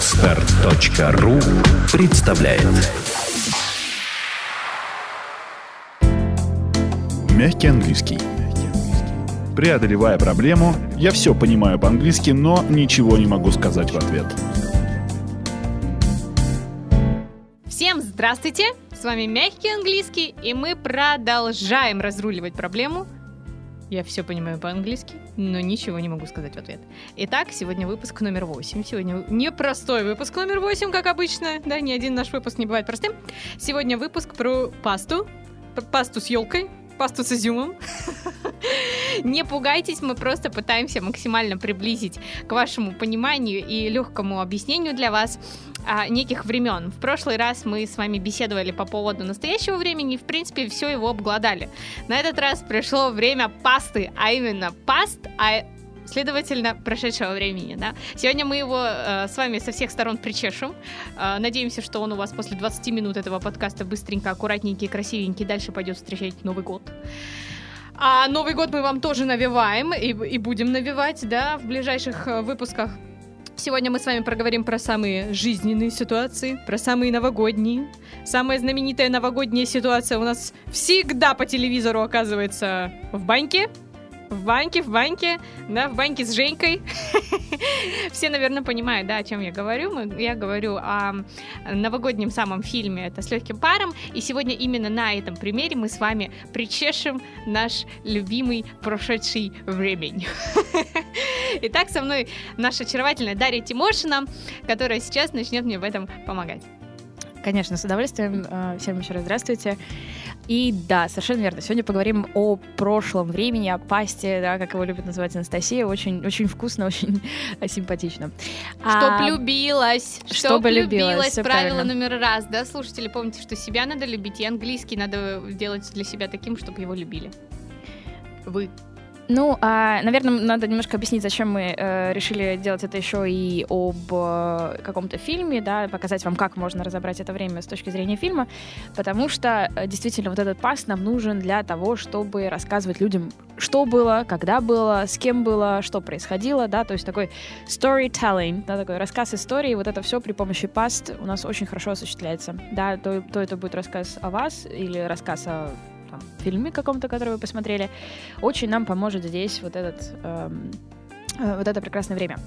Отстар.ру представляет Мягкий английский. Преодолевая проблему, я все понимаю по-английски, но ничего не могу сказать в ответ. Всем здравствуйте! С вами Мягкий Английский, и мы продолжаем разруливать проблему. Я все понимаю по-английски, но ничего не могу сказать в ответ. Итак, сегодня выпуск номер 8. Сегодня непростой выпуск номер 8, как обычно. Да, ни один наш выпуск не бывает простым. Сегодня выпуск про пасту. П- Пасту с елкой, пасту с изюмом. Не пугайтесь, мы просто пытаемся максимально приблизить к вашему пониманию и легкому объяснению для вас а, неких времен. В прошлый раз мы с вами беседовали по поводу настоящего времени и, в принципе, все его обглодали. На этот раз пришло время пасты, а именно паст, а следовательно, прошедшего времени. Да? Сегодня мы его э, с вами со всех сторон причешем. Э, надеемся, что он у вас после 20 минут этого подкаста быстренько, аккуратненький, красивенький дальше пойдет встречать Новый год. А Новый год мы вам тоже навеваем и, и будем навевать, да, в ближайших э, выпусках. Сегодня мы с вами проговорим про самые жизненные ситуации, про самые новогодние. Самая знаменитая новогодняя ситуация у нас всегда по телевизору оказывается в баньке. В баньке, в баньке, да, в баньке с Женькой. Все, наверное, понимают, да, о чем я говорю. Мы- Я говорю о новогоднем самом фильме «Это с легким паром». И сегодня именно на этом примере мы с вами причешем наш любимый прошедший времень. Итак, со мной наша очаровательная Дарья Тимошина, которая сейчас начнет мне в этом помогать. Конечно, с удовольствием. Э, Всем еще раз здравствуйте. И да, совершенно верно. Сегодня поговорим о прошлом времени, о пасте, да, как его любит называть Анастасия. Очень, очень вкусно, очень симпатично. Чтоб А, любилась, чтоб, чтобы любилась, правило правильно. номер раз, да, слушатели, помните, что себя надо любить, и английский надо делать для себя таким, чтобы его любили. Вы. Ну, а, наверное, надо немножко объяснить, зачем мы э, решили делать это еще и об э, каком-то фильме, да, показать вам, как можно разобрать это время с точки зрения фильма, потому что э, действительно вот этот пас нам нужен для того, чтобы рассказывать людям, что было, когда было, с кем было, что происходило, да, то есть такой storytelling, да, такой рассказ истории, вот это все при помощи паст у нас очень хорошо осуществляется, да, то, то это будет рассказ о вас или рассказ о там, фильме каком-то, который вы посмотрели, очень нам поможет здесь вот этот эм, э, вот это прекрасное время.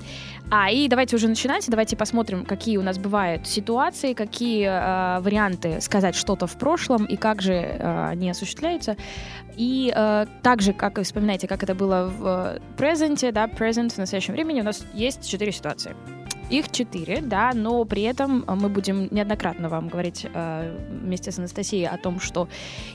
А, и давайте уже начинать, давайте посмотрим, какие у нас бывают ситуации, какие э, варианты сказать что-то в прошлом и как же э, они осуществляются. И э, также, как вы вспоминаете, как это было в презенте, да, present в настоящем времени, у нас есть четыре ситуации. Их четыре, да, но при этом э, мы будем неоднократно вам говорить э, вместе с Анастасией о том, что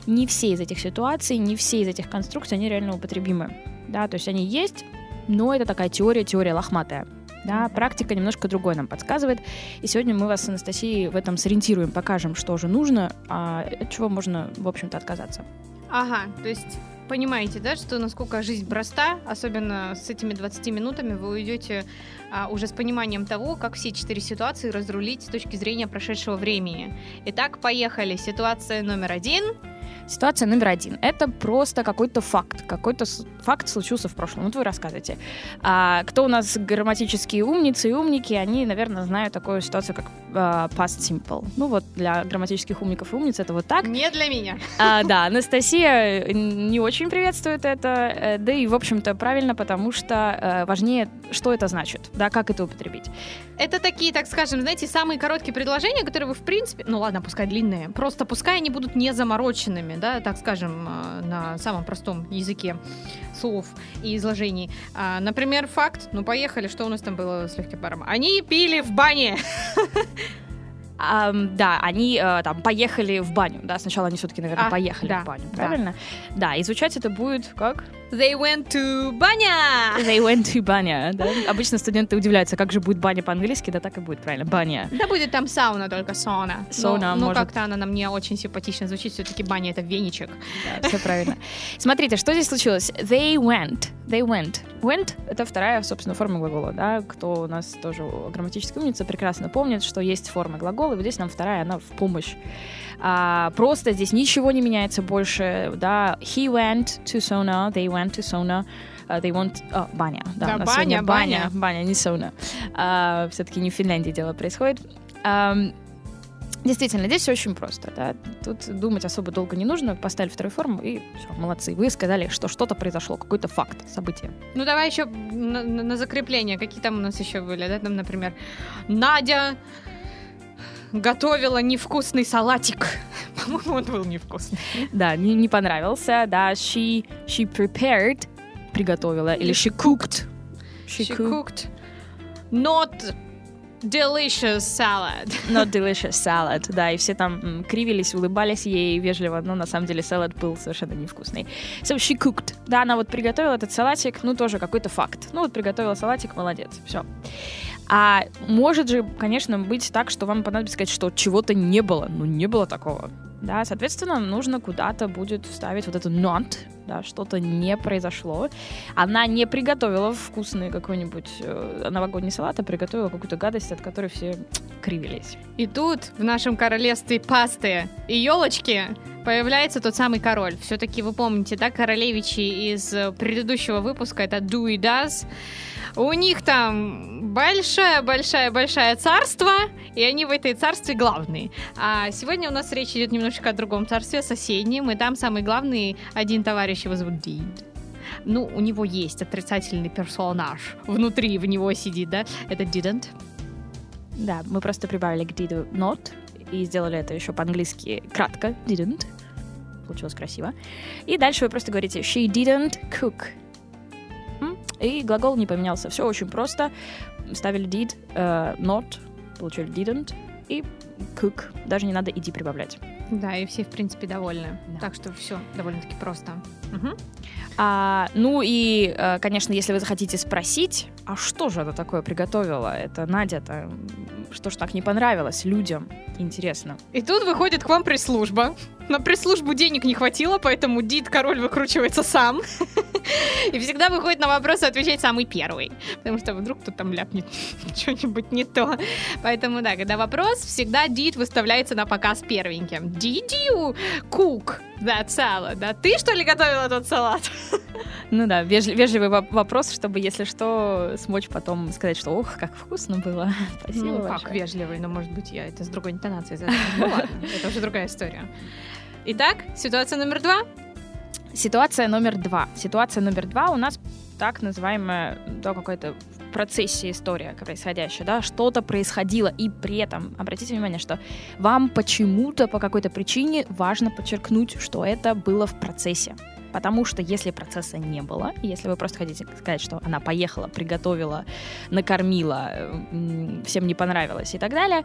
не все из этих ситуаций, не все из этих конструкций, они реально употребимы. Да, то есть они есть, но это такая теория, теория лохматая. Да, практика немножко другой нам подсказывает. И сегодня мы вас с Анастасией в этом сориентируем, покажем, что же нужно, а от чего можно, в общем-то, отказаться. Ага, то есть понимаете, да, что насколько жизнь проста, особенно с этими 20 минутами вы уйдете а, уже с пониманием того, как все четыре ситуации разрулить с точки зрения прошедшего времени. Итак, поехали. Ситуация номер один. Ситуация номер один. Это просто какой-то факт. Какой-то факт случился в прошлом. Вот вы рассказываете. А, кто у нас грамматические умницы и умники, они, наверное, знают такую ситуацию, как а, past simple. Ну вот для грамматических умников и умниц это вот так. Не для меня. А, да, Анастасия не очень приветствует это, э, да и, в общем-то, правильно, потому что э, важнее, что это значит, да, как это употребить. Это такие, так скажем, знаете, самые короткие предложения, которые вы, в принципе, ну ладно, пускай длинные, просто пускай они будут не замороченными, да, так скажем, э, на самом простом языке слов и изложений. А, Например, факт, ну поехали, что у нас там было с легким паром? Они пили в бане. Ам, да, они э, там поехали в баню, да, сначала они все-таки, наверное, А, поехали да, в баню, да. правильно? Да. и звучать это будет как? They went to баня. They went to баня, да? Обычно студенты удивляются, как же будет баня по-английски, да так и будет, правильно, баня. Да будет там сауна, только сауна. Сауна, Но, но может. как-то она на мне очень симпатично звучит. Все-таки баня это веничек. Да, все правильно. Смотрите, что здесь случилось? They went. They went. Went — это вторая, собственно, форма глагола, да? Кто у нас тоже грамматическая умница, прекрасно помнит, что есть форма глагола, и вот здесь нам вторая, она в помощь. А, просто здесь ничего не меняется больше, да? He went to sauna, they went to sauna. Uh, they want... О, баня. Да, Да, баня, баня. баня. Баня, не сауна. Все-таки не в Финляндии дело происходит. Ам, Действительно, здесь все очень просто. Да? Тут думать особо долго не нужно. Поставили вторую форму и все, молодцы. Вы сказали, что что-то произошло, какой-то факт, событие. Ну, давай еще на- на закрепление. Какие там у нас еще были, да? Там, например, Надя готовила невкусный салатик. По-моему, он был невкусный. Да, не, не понравился. Да, she, she prepared, приготовила, или she cooked. She, She cooked. cooked not delicious salad. Not delicious salad, да, и все там м, кривились, улыбались ей вежливо, но на самом деле салат был совершенно невкусный. So she cooked. Да, она вот приготовила этот салатик, ну тоже какой-то факт. Ну вот приготовила салатик, молодец, все. А может же, конечно, быть так, что вам понадобится сказать, что чего-то не было. Ну, не было такого. Да, соответственно, нужно куда-то будет вставить вот это not, да, что-то не произошло. Она не приготовила вкусный какой-нибудь э, новогодний салат, а приготовила какую-то гадость, от которой все кривились. И тут в нашем королевстве пасты и елочки появляется тот самый король. Все-таки вы помните, да, королевичи из э, предыдущего выпуска, это Do и Does. У них там большое-большое-большое царство, и они в этой царстве главные. А сегодня у нас речь идет немножечко о другом царстве, соседнем, и там самый главный один товарищ его зовут Дид. Ну, у него есть отрицательный персонаж. Внутри в него сидит, да? Это didn't. Да, мы просто прибавили к did not и сделали это еще по-английски кратко. Didn't. Получилось красиво. И дальше вы просто говорите she didn't cook. И глагол не поменялся. Все очень просто. Ставили did, э, not, получили didn't и cook. Даже не надо иди прибавлять. Да, и все, в принципе, довольны. Да. Так что все довольно-таки просто. Мгм. А, ну и, э, конечно, если вы захотите спросить, а что же это такое приготовила? Это Надя-то, что ж так не понравилось людям? Интересно. И тут выходит к вам пресс-служба. На пресс-службу денег не хватило, поэтому Дид король выкручивается сам. И всегда выходит на вопросы отвечать самый первый. Потому что вдруг кто там ляпнет что-нибудь не то. Поэтому, да, когда вопрос, всегда Дид выставляется на показ первеньким. Did you cook that salad? Да ты, что ли, готовила этот салат? Ну да, вежли- вежливый воп- вопрос, чтобы, если что, смочь потом сказать, что ох, как вкусно было. Спасибо Ну, как большое. вежливый, но, может быть, я это с другой интонацией задала. Ну, ладно, это уже другая история. Итак, ситуация номер два. Ситуация номер два. Ситуация номер два у нас так называемая, да, какая-то в процессе история происходящая, да, что-то происходило, и при этом, обратите внимание, что вам почему-то по какой-то причине важно подчеркнуть, что это было в процессе. Потому что если процесса не было, если вы просто хотите сказать, что она поехала, приготовила, накормила, всем не понравилось и так далее,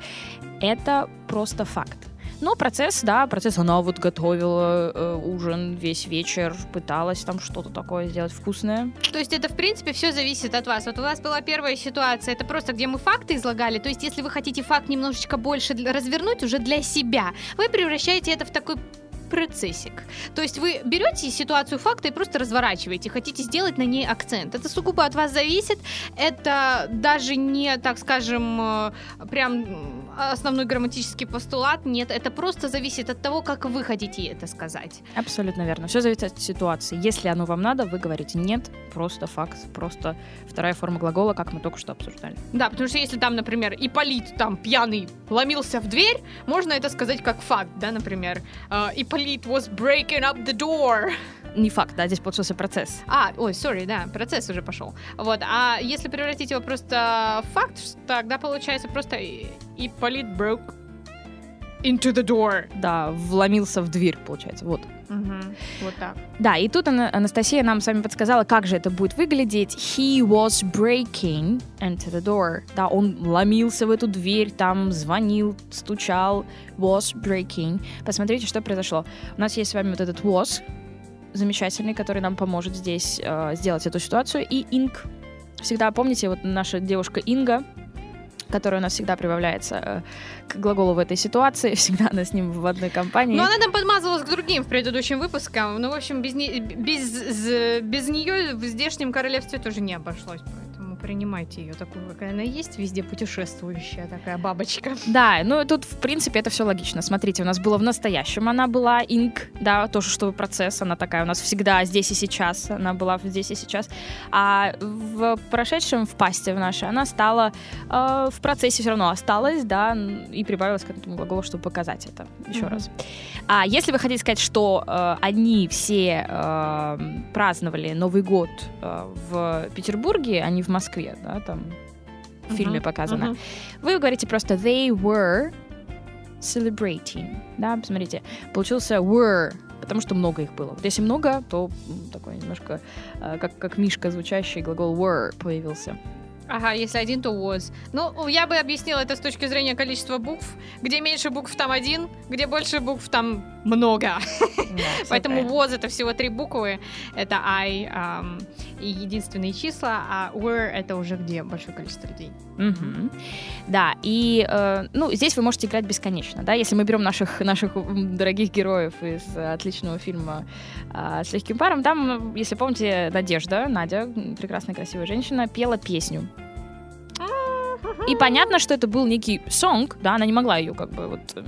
это просто факт. Но процесс, да, процесс, она вот готовила э, ужин весь вечер, пыталась там что-то такое сделать вкусное. То есть это, в принципе, все зависит от вас. Вот у вас была первая ситуация, это просто где мы факты излагали. То есть если вы хотите факт немножечко больше развернуть уже для себя, вы превращаете это в такой процессик. То есть вы берете ситуацию факта и просто разворачиваете, хотите сделать на ней акцент. Это сугубо от вас зависит. Это даже не, так скажем, э, прям основной грамматический постулат. Нет, это просто зависит от того, как вы хотите это сказать. Абсолютно верно. Все зависит от ситуации. Если оно вам надо, вы говорите нет, просто факт, просто вторая форма глагола, как мы только что обсуждали. Да, потому что если там, например, Иполит там пьяный ломился в дверь, можно это сказать как факт, да, например. э, Иполит was breaking up the door. Не факт, да, здесь получился процесс. А, ой, sorry, да, процесс уже пошел. Вот, а если превратить его просто в факт, тогда получается просто И- Иполит broke into the door. Да, вломился в дверь, получается. Вот. Мгм, Вот так. Да, и тут Ана- Анастасия нам с вами подсказала, как же это будет выглядеть. He was breaking into the door. Да, он ломился в эту дверь, там звонил, стучал. Was breaking. Посмотрите, что произошло. У нас есть с вами вот этот was замечательный, который нам поможет здесь э, сделать эту ситуацию. И ing. Всегда помните, вот наша девушка Инга, которая у нас всегда прибавляется э, к глаголу в этой ситуации, всегда она с ним в одной компании. Но она там подмазывалась к другим в предыдущем выпуске. Ну, в общем, без, не- без, без нее в здешнем королевстве тоже не обошлось. Принимайте ее такую, какая она есть, везде путешествующая такая бабочка. Да, ну тут, в принципе, это все логично. Смотрите, у нас было в настоящем, она была инк, да, тоже что процесс, она такая у нас всегда здесь и сейчас, она была здесь и сейчас. А в прошедшем, в пасте в нашей, она стала э, в процессе все равно осталась, да, и прибавилась к этому глаголу, чтобы показать это еще Мгм. раз. А если вы хотите сказать, что э, они все э, праздновали Новый год э, в Петербурге, а не в Москве, да, там в фильме Мгм, показано, мгм. вы говорите просто they were celebrating. Да, посмотрите, получился were, потому что много их было. Вот если много, то такой немножко э, как, как Мишка звучащий глагол were появился. Ага, если один, то was. Ну, я бы объяснила это с точки зрения количества букв. Где меньше букв, там один, где больше букв, там много. Поэтому was это всего три буквы. Это I ам, и единственные числа, а were это уже где большое количество людей. Мгм. Да, и э, ну, здесь вы можете играть бесконечно, да, если мы берем наших, наших дорогих героев из отличного фильма э, с легким паром, там, если помните, Надежда, Надя, прекрасная красивая женщина, пела песню. И понятно, что это был некий сонг, да, она не могла ее как бы вот э,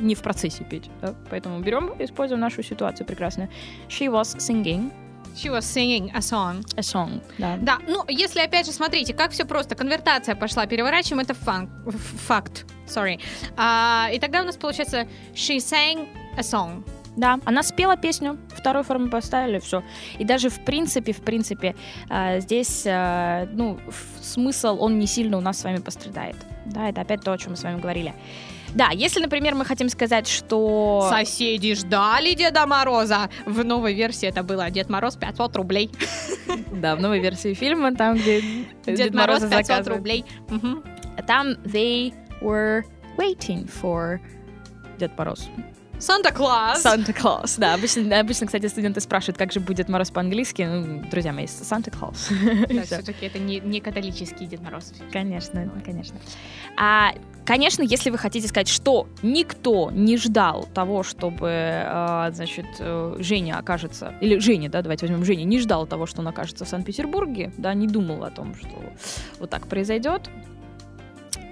не в процессе петь, да, поэтому берем и используем нашу ситуацию прекрасную. She was singing She was singing a song. a song, да. Да, ну, если опять же, смотрите, как все просто, конвертация пошла, переворачиваем, это фан- ф- факт, sorry. А, и тогда у нас получается she sang a song. Да, она спела песню, вторую форму поставили, все. И даже в принципе, в принципе, э, здесь, э, ну, смысл, он не сильно у нас с вами пострадает. Да, это опять то, о чем мы с вами говорили. Да, если, например, мы хотим сказать, что... Соседи ждали Деда Мороза. В новой версии это было Дед Мороз 500 рублей. Да, в новой версии фильма, там, где Дед, Мороз Мороза 500 заказывают. рублей. Там they were waiting for Дед Мороз. Санта-Клаус. Санта Клаус, да. Обычно, обычно, кстати, студенты спрашивают, как же будет Мороз по-английски. Ну, друзья мои, Санта Клаус. Да, все-таки это не, не католический Дед Мороз. Конечно, конечно. А, конечно, если вы хотите сказать, что никто не ждал того, чтобы, э, значит, э, Женя окажется, или Женя, да, давайте возьмем Женя, не ждал того, что он окажется в Санкт-Петербурге, да, не думал о том, что вот так произойдет,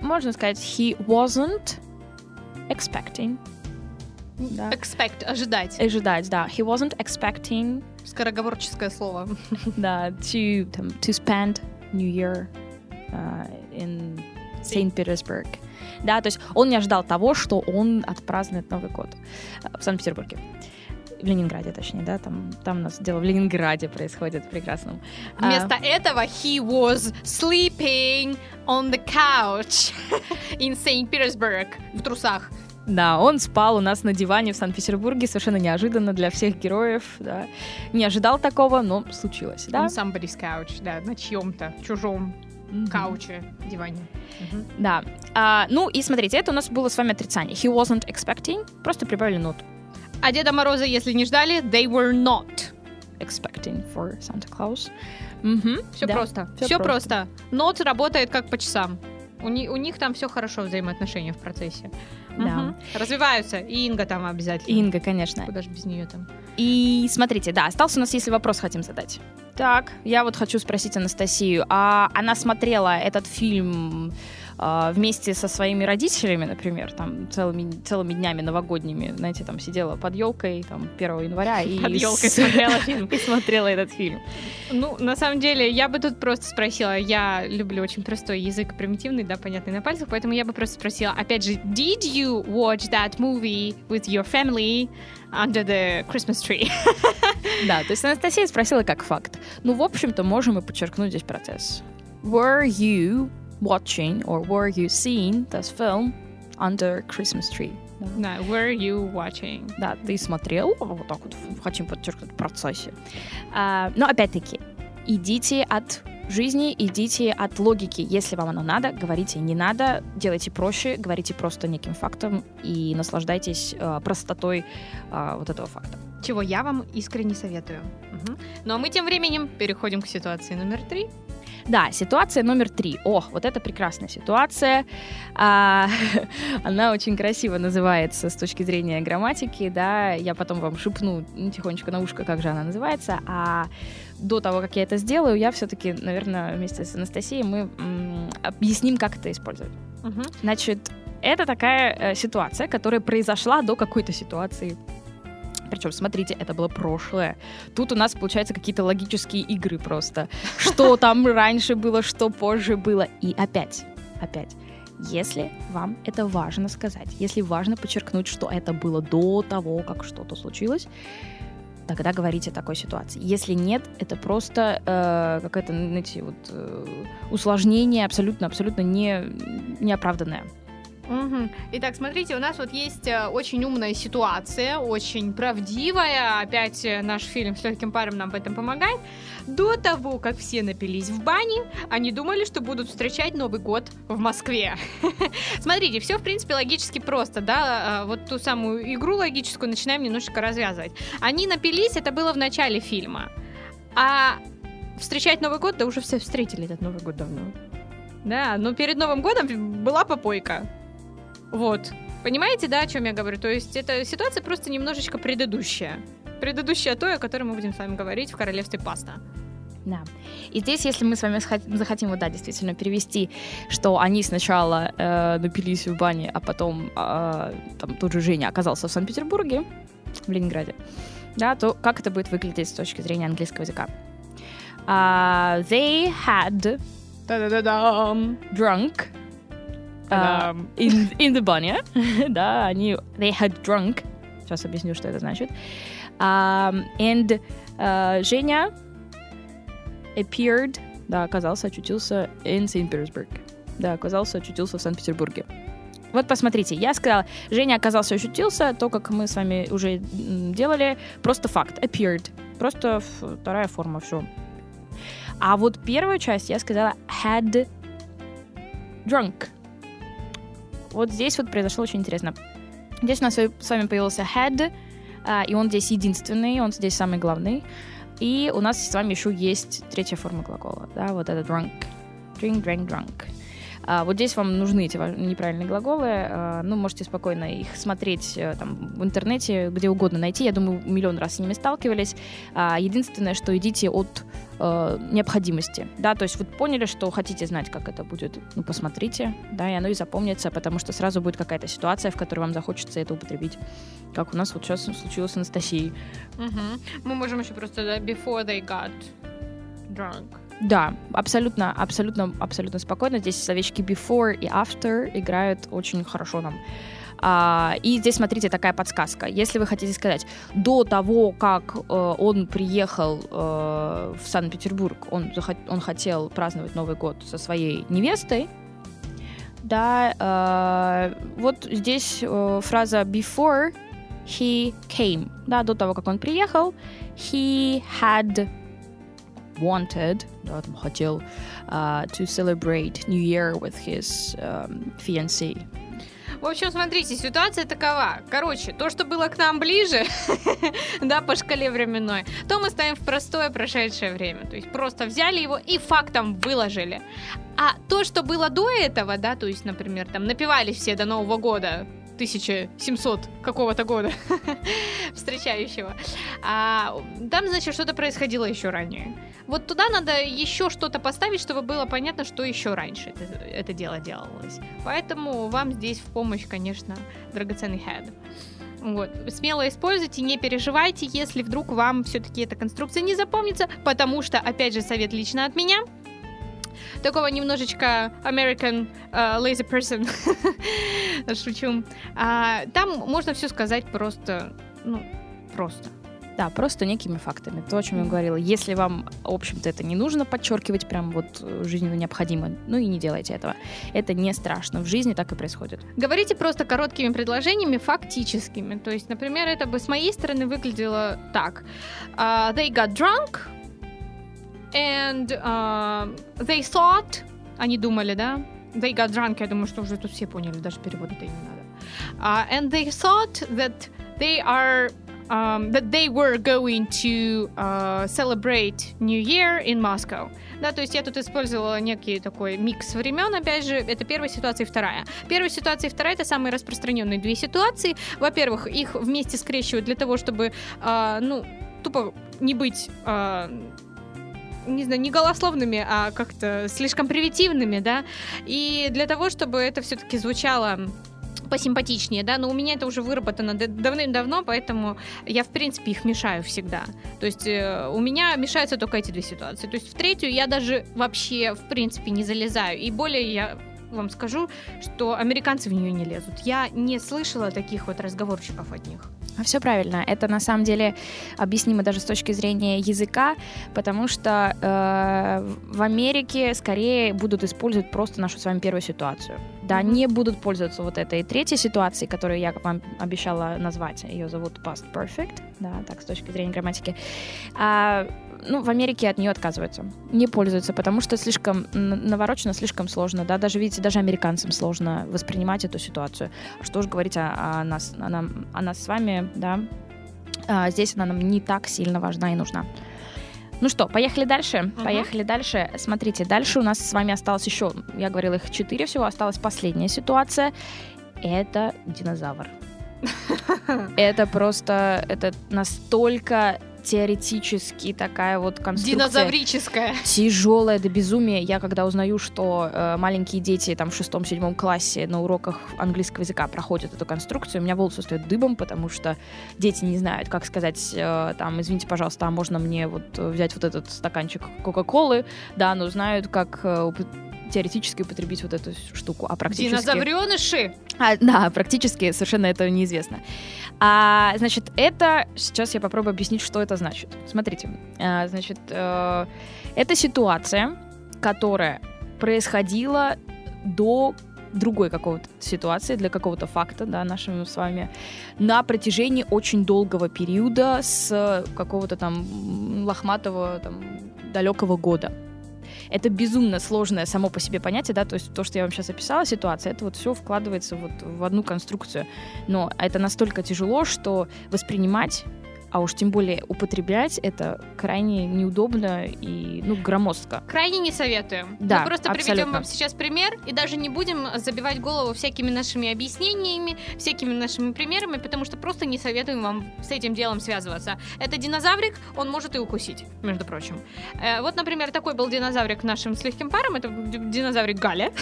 можно сказать, he wasn't expecting. Да. Expect, ожидать. Ожидать, да. He wasn't expecting, Скороговорческое слово. да, to, там, to spend New Year uh, in Saint Petersburg. Да, то есть он не ожидал того, что он отпразднует Новый год в Санкт-Петербурге. В Ленинграде, точнее, да, там, там у нас дело в Ленинграде происходит прекрасном. А, Вместо этого he was sleeping on the couch in St. Petersburg в трусах. Да, он спал у нас на диване в Санкт-Петербурге, совершенно неожиданно для всех героев, да. Не ожидал такого, но случилось, да. On somebody's couch, да, на чьем-то чужом Мгм. кауче, диване. Мгм. Да. А, ну и смотрите, это у нас было с вами отрицание. He wasn't expecting, просто прибавили ноту. А Деда Мороза, если не ждали, they were not. Expecting for Santa Claus. Мгм, Все да, просто. всё Все просто. просто. Not работает как по часам. У, ни- у них там все хорошо, взаимоотношения в процессе. Да. Развиваются. И Инга там обязательно. Инга, конечно. Куда же без нее там? И смотрите, да, остался у нас, если вопрос хотим задать. Так, я вот хочу спросить Анастасию, а она смотрела этот фильм а, вместе со своими родителями, например, там целыми, целыми днями новогодними, знаете, там сидела под елкой там 1 января и Под ёлкой с- смотрела фильм. и смотрела этот фильм. Ну, на самом деле, я бы тут просто спросила, я люблю очень простой язык, примитивный, да, понятный на пальцах, поэтому я бы просто спросила, опять же, did you watch that movie with your family under the Christmas tree? Да, то есть Анастасия спросила как факт. Ну, в общем-то, можем и подчеркнуть здесь процесс. Were you watching or were you seeing this film under Christmas tree? Да. Were you watching? Да, ты смотрел, вот так вот, хотим подчеркнуть в процессе. А, но опять-таки, идите от жизни, идите от логики. Если вам оно надо, говорите не надо, делайте проще, говорите просто неким фактом и наслаждайтесь э, простотой э, вот этого факта. Чего я вам искренне советую. Мгм. Ну а мы тем временем переходим к ситуации номер три. Да, ситуация номер три. Ох, вот это прекрасная ситуация. А, она очень красиво называется с точки зрения грамматики, да. Я потом вам шепну ну, тихонечко на ушко, как же она называется. А до того, как я это сделаю, я все-таки, наверное, вместе с Анастасией мы м, объясним, как это использовать. Мгм. Значит, это такая э, ситуация, которая произошла до какой-то ситуации. Причем, смотрите, это было прошлое. Тут у нас, получается, какие-то логические игры просто. Что там раньше было, что позже было. И опять, опять, если вам это важно сказать, если важно подчеркнуть, что это было до того, как что-то случилось, тогда говорите о такой ситуации. Если нет, это просто э, какое-то, знаете, вот э, усложнение абсолютно-абсолютно не, неоправданное. Мгм. Итак, смотрите, у нас вот есть э, очень умная ситуация, очень правдивая. Опять э, наш фильм с легким паром нам в этом помогает. До того, как все напились в бане, они думали, что будут встречать Новый год в Москве. Смотрите, все в принципе логически просто, да? э, Вот ту самую игру логическую начинаем немножечко развязывать. Они напились, это было в начале фильма. А встречать Новый год, да уже все встретили этот Новый год давно. Да, но перед Новым годом была попойка. Вот. Понимаете, да, о чем я говорю? То есть эта ситуация просто немножечко предыдущая. Предыдущая той, о которой мы будем с вами говорить в королевстве паста. Да. И здесь, если мы с вами захотим, вот, да, действительно перевести, что они сначала э, напились в бане, а потом э, там тот же Женя оказался в Санкт-Петербурге, в Ленинграде, да, то как это будет выглядеть с точки зрения английского языка? А, they had drunk in, in the bunny, да, они they had drunk. Сейчас объясню, что это значит. Um, and uh, Женя appeared, да, оказался, очутился in Saint Petersburg. Да, оказался, очутился в Санкт-Петербурге. Вот посмотрите, я сказала, Женя оказался, очутился, то, как мы с вами уже делали, просто факт, appeared. Просто вторая форма, все. А вот первую часть я сказала had drunk. Вот здесь вот произошло очень интересно. Здесь у нас с вами появился had, а, и он здесь единственный, он здесь самый главный. И у нас с вами еще есть третья форма глагола, да, вот это drunk. Drink, drank, drunk. А, вот здесь вам нужны эти неправильные глаголы. а, ну, можете спокойно их смотреть э, там, в интернете, где угодно найти. Я думаю, миллион раз с ними сталкивались. А, единственное, что идите от э, необходимости. Да, то есть вы поняли, что хотите знать, как это будет, ну, посмотрите, да, и оно и запомнится, потому что сразу будет какая-то ситуация, в которой вам захочется это употребить. Как у нас вот сейчас случилось с Анастасией. Мгм. Мы можем еще просто да, before they got drunk. Да, абсолютно, абсолютно, абсолютно спокойно. Здесь словечки before и after играют очень хорошо нам. А, и здесь, смотрите, такая подсказка. Если вы хотите сказать, до того, как э, он приехал э, в Санкт-Петербург, он, он хотел праздновать Новый год со своей невестой, да, э, вот здесь э, фраза before he came, да, до того, как он приехал, he had wanted, да, там, хотел uh, to celebrate New Year with his um, fiancée. В общем, смотрите, ситуация такова. Короче, то, что было к нам ближе, да, по шкале временной, то мы ставим в простое прошедшее время. То есть просто взяли его и фактом выложили. А то, что было до этого, да, то есть, например, там напивались все до Нового года, 1700 какого-то года встречающего. А, там, значит, что-то происходило еще ранее. Вот туда надо еще что-то поставить, чтобы было понятно, что еще раньше это, это дело делалось. Поэтому вам здесь в помощь, конечно, драгоценный head. Вот. Смело используйте, не переживайте, если вдруг вам все-таки эта конструкция не запомнится, потому что, опять же, совет лично от меня. Такого немножечко American э, lazy person. Шучу. А, там можно все сказать просто, ну, просто. Да, просто некими фактами. То, о чем я говорила. Если вам, в общем-то, это не нужно подчеркивать, прям вот э, жизненно необходимо, ну и не делайте этого. Это не страшно. В жизни так и происходит. Говорите просто короткими предложениями, фактическими. То есть, например, это бы с моей стороны выглядело так. Uh, they got drunk, and uh, they thought... Они думали, да? They got drunk, я думаю, что уже тут все поняли, даже перевода-то и не надо. Uh, and they thought that they are um, that they were going to uh, celebrate New Year in Moscow. Да, то есть я тут использовала некий такой микс времен, опять же, это первая ситуация и вторая. Первая ситуация и вторая — это самые распространенные две ситуации. Во-первых, их вместе скрещивают для того, чтобы, э, ну, тупо не быть... Э, не знаю, не голословными, а как-то слишком привитивными, да, и для того, чтобы это все-таки звучало посимпатичнее, да, но у меня это уже выработано давным-давно, поэтому я, в принципе, их мешаю всегда. То есть э, у меня мешаются только эти две ситуации. То есть в третью я даже вообще, в принципе, не залезаю. И более я вам скажу, что американцы в нее не лезут. Я не слышала таких вот разговорчиков от них. Все правильно. Это на самом деле объяснимо даже с точки зрения языка, потому что э, в Америке скорее будут использовать просто нашу с вами первую ситуацию. Да, не будут пользоваться вот этой третьей ситуацией, которую я вам обещала назвать. Ее зовут past perfect, да, так с точки зрения грамматики. А ну, в Америке от нее отказываются, не пользуются, потому что слишком наворочено, слишком сложно, да, даже, видите, даже американцам сложно воспринимать эту ситуацию. Что же говорить о, о, нас, о, нам, о нас с вами, да, а, здесь она нам не так сильно важна и нужна. Ну что, поехали дальше? Uh-huh. Поехали дальше. Смотрите, дальше у нас с вами осталось еще, я говорила, их четыре всего, осталась последняя ситуация. Это динозавр. Это просто, это настолько теоретически такая вот конструкция. Динозаврическая. Тяжелая до безумия. Я когда узнаю, что э, маленькие дети там в шестом-седьмом классе на уроках английского языка проходят эту конструкцию, у меня волосы стоят дыбом, потому что дети не знают, как сказать, э, там, извините, пожалуйста, а можно мне вот взять вот этот стаканчик Кока-Колы, да, но знают, как э, теоретически употребить вот эту штуку, а практически... Динозавреныши! А, да, практически совершенно это неизвестно. А, значит, это... Сейчас я попробую объяснить, что это значит. Смотрите. А, значит, э, это ситуация, которая происходила до другой какой-то ситуации, для какого-то факта, да, нашим с вами, на протяжении очень долгого периода с какого-то там лохматого, там, далекого года. Это безумно сложное само по себе понятие, да, то есть то, что я вам сейчас описала, ситуация, это вот все вкладывается вот в одну конструкцию. Но это настолько тяжело, что воспринимать а уж тем более употреблять это крайне неудобно и, ну, громоздко. Крайне не советуем. Да, Мы просто абсолютно. приведем вам сейчас пример и даже не будем забивать голову всякими нашими объяснениями, всякими нашими примерами, потому что просто не советуем вам с этим делом связываться. Это динозаврик, он может и укусить, между прочим. Э, вот, например, такой был динозаврик нашим с легким паром, это динозаврик Галя.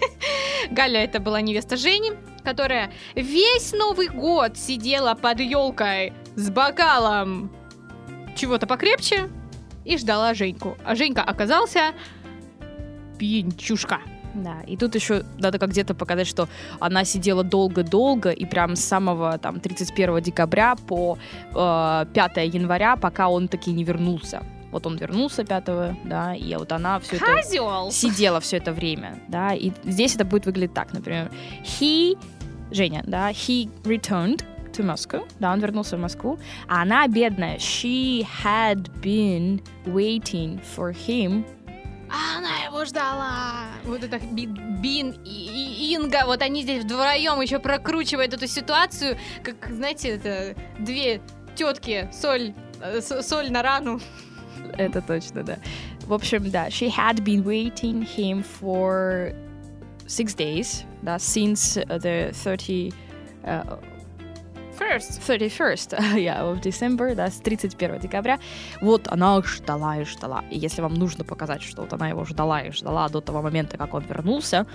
Галя это была невеста Жени, которая весь Новый год сидела под елкой с бокалом чего-то покрепче и ждала Женьку. А Женька оказался пьянчушка. Да, и тут еще надо как где-то показать, что она сидела долго-долго, и прям с самого там 31 декабря по э, 5 января, пока он таки не вернулся. Вот он вернулся 5 да, и вот она все это сидела все это время, да, и здесь это будет выглядеть так, например, he, Женя, да, he returned to Moscow, да, он вернулся в Москву, а она бедная, she had been waiting for him а она его ждала. Вот это Бин и Инга, вот они здесь вдвоем еще прокручивают эту ситуацию, как, знаете, это две тетки, соль, э, соль на рану. Это точно, да. В общем, да, she had been waiting him for six days, да, since the 30 uh, First. 31st yeah, of December, да, с 31 декабря. Вот она ждала и ждала. И если вам нужно показать, что вот она его ждала и ждала до того момента, как он вернулся,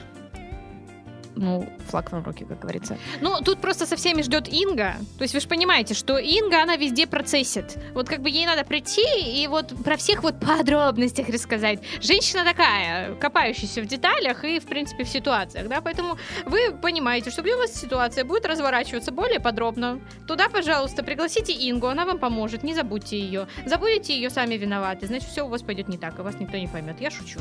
ну, флаг вам руки, как говорится. Ну, тут просто со всеми ждет Инга. То есть вы же понимаете, что Инга, она везде процессит. Вот как бы ей надо прийти и вот про всех вот подробностях рассказать. Женщина такая, копающаяся в деталях и, в принципе, в ситуациях, да, поэтому вы понимаете, что где у вас ситуация будет разворачиваться более подробно. Туда, пожалуйста, пригласите Ингу, она вам поможет, не забудьте ее. Забудете ее, сами виноваты, значит, все у вас пойдет не так, и вас никто не поймет. Я шучу.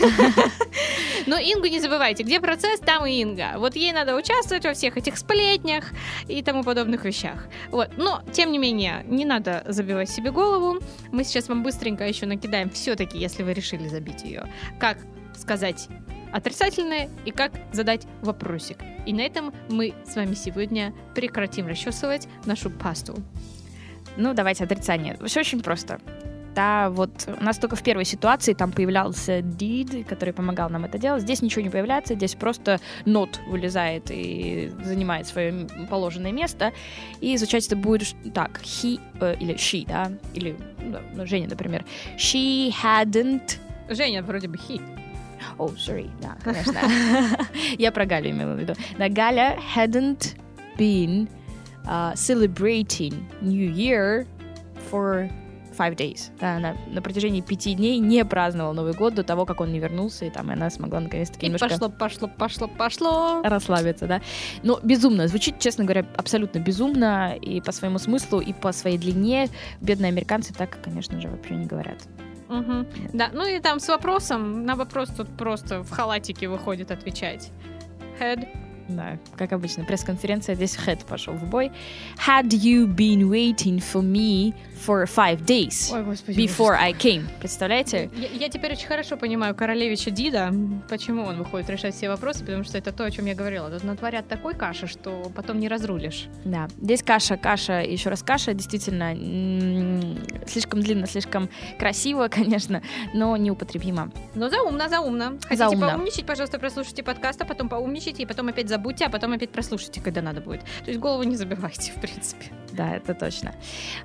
Но Ингу не забывайте, где процесс, там и Инга. Инга. Вот ей надо участвовать во всех этих сплетнях и тому подобных вещах. Вот. Но, тем не менее, не надо забивать себе голову. Мы сейчас вам быстренько еще накидаем все-таки, если вы решили забить ее, как сказать отрицательное и как задать вопросик. И на этом мы с вами сегодня прекратим расчесывать нашу пасту. Ну, давайте отрицание. Все очень просто. Да, вот у нас только в первой ситуации там появлялся did, который помогал нам это делать. Здесь ничего не появляется, здесь просто not вылезает и занимает свое положенное место. И изучать это будет так, he э, или she, да, или ну, ну, Женя, например. She hadn't Женя вроде бы he. Oh, sorry, да, конечно. Я про Галю имела в виду. Да, Галя hadn't been uh, celebrating New Year for five days. Да, она на протяжении пяти дней не праздновала Новый год до того, как он не вернулся, и там и она смогла наконец-таки И немножко пошло, пошло, пошло, пошло. расслабиться, да. Но безумно, звучит, честно говоря, абсолютно безумно и по своему смыслу, и по своей длине. Бедные американцы так, конечно же, вообще не говорят. Мгм. Да, ну и там с вопросом, на вопрос тут просто в халатике выходит отвечать. Head. Да, как обычно, пресс-конференция, здесь head пошел в бой. Had you been waiting for me for five days Ой, господи. before I came? Представляете? Я, я теперь очень хорошо понимаю королевича Дида, почему он выходит решать все вопросы, потому что это то, о чем я говорила. Тут натворят такой каши, что потом не разрулишь. Да, здесь каша, каша, еще раз каша, действительно, слишком длинно, слишком красиво, конечно, но неупотребимо. Но заумно, заумно. Хотите Заумно. поумничать, пожалуйста, прослушайте подкаст, а потом поумничайте, и потом опять забудьте, а потом опять прослушайте, когда надо будет. То есть голову не забивайте, в принципе. Да, это точно.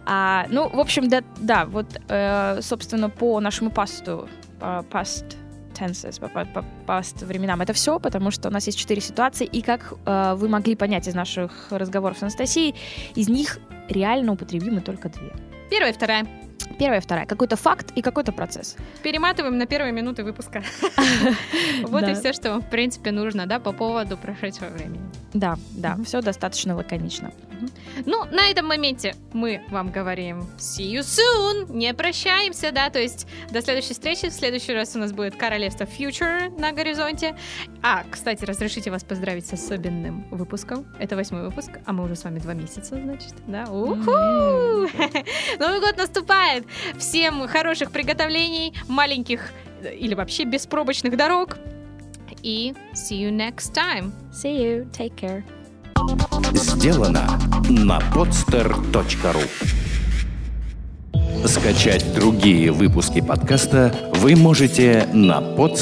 А, ну, в общем, да, да вот, э, собственно, по нашему пасту, по past tenses, по, по, по past временам, это все, потому что у нас есть четыре ситуации, и как э, вы могли понять из наших разговоров с Анастасией, из них реально употребимы только две. Первая и вторая. Первая, вторая. Какой-то факт и какой-то процесс. Перематываем на первые минуты выпуска. Вот и все, что вам, в принципе, нужно, да, по поводу прошедшего времени. Да, да, все достаточно лаконично. Ну, на этом моменте мы вам говорим see you soon, не прощаемся, да, то есть до следующей встречи. В следующий раз у нас будет Королевство Future на горизонте. А, кстати, разрешите вас поздравить с особенным выпуском. Это восьмой выпуск, а мы уже с вами два месяца, значит, да? Уху! Новый год наступает! Всем хороших приготовлений, маленьких э, или вообще беспробочных дорог. И see you next time. See you, take care. Сделано на podster.ru Скачать другие выпуски подкаста вы можете на podster.ru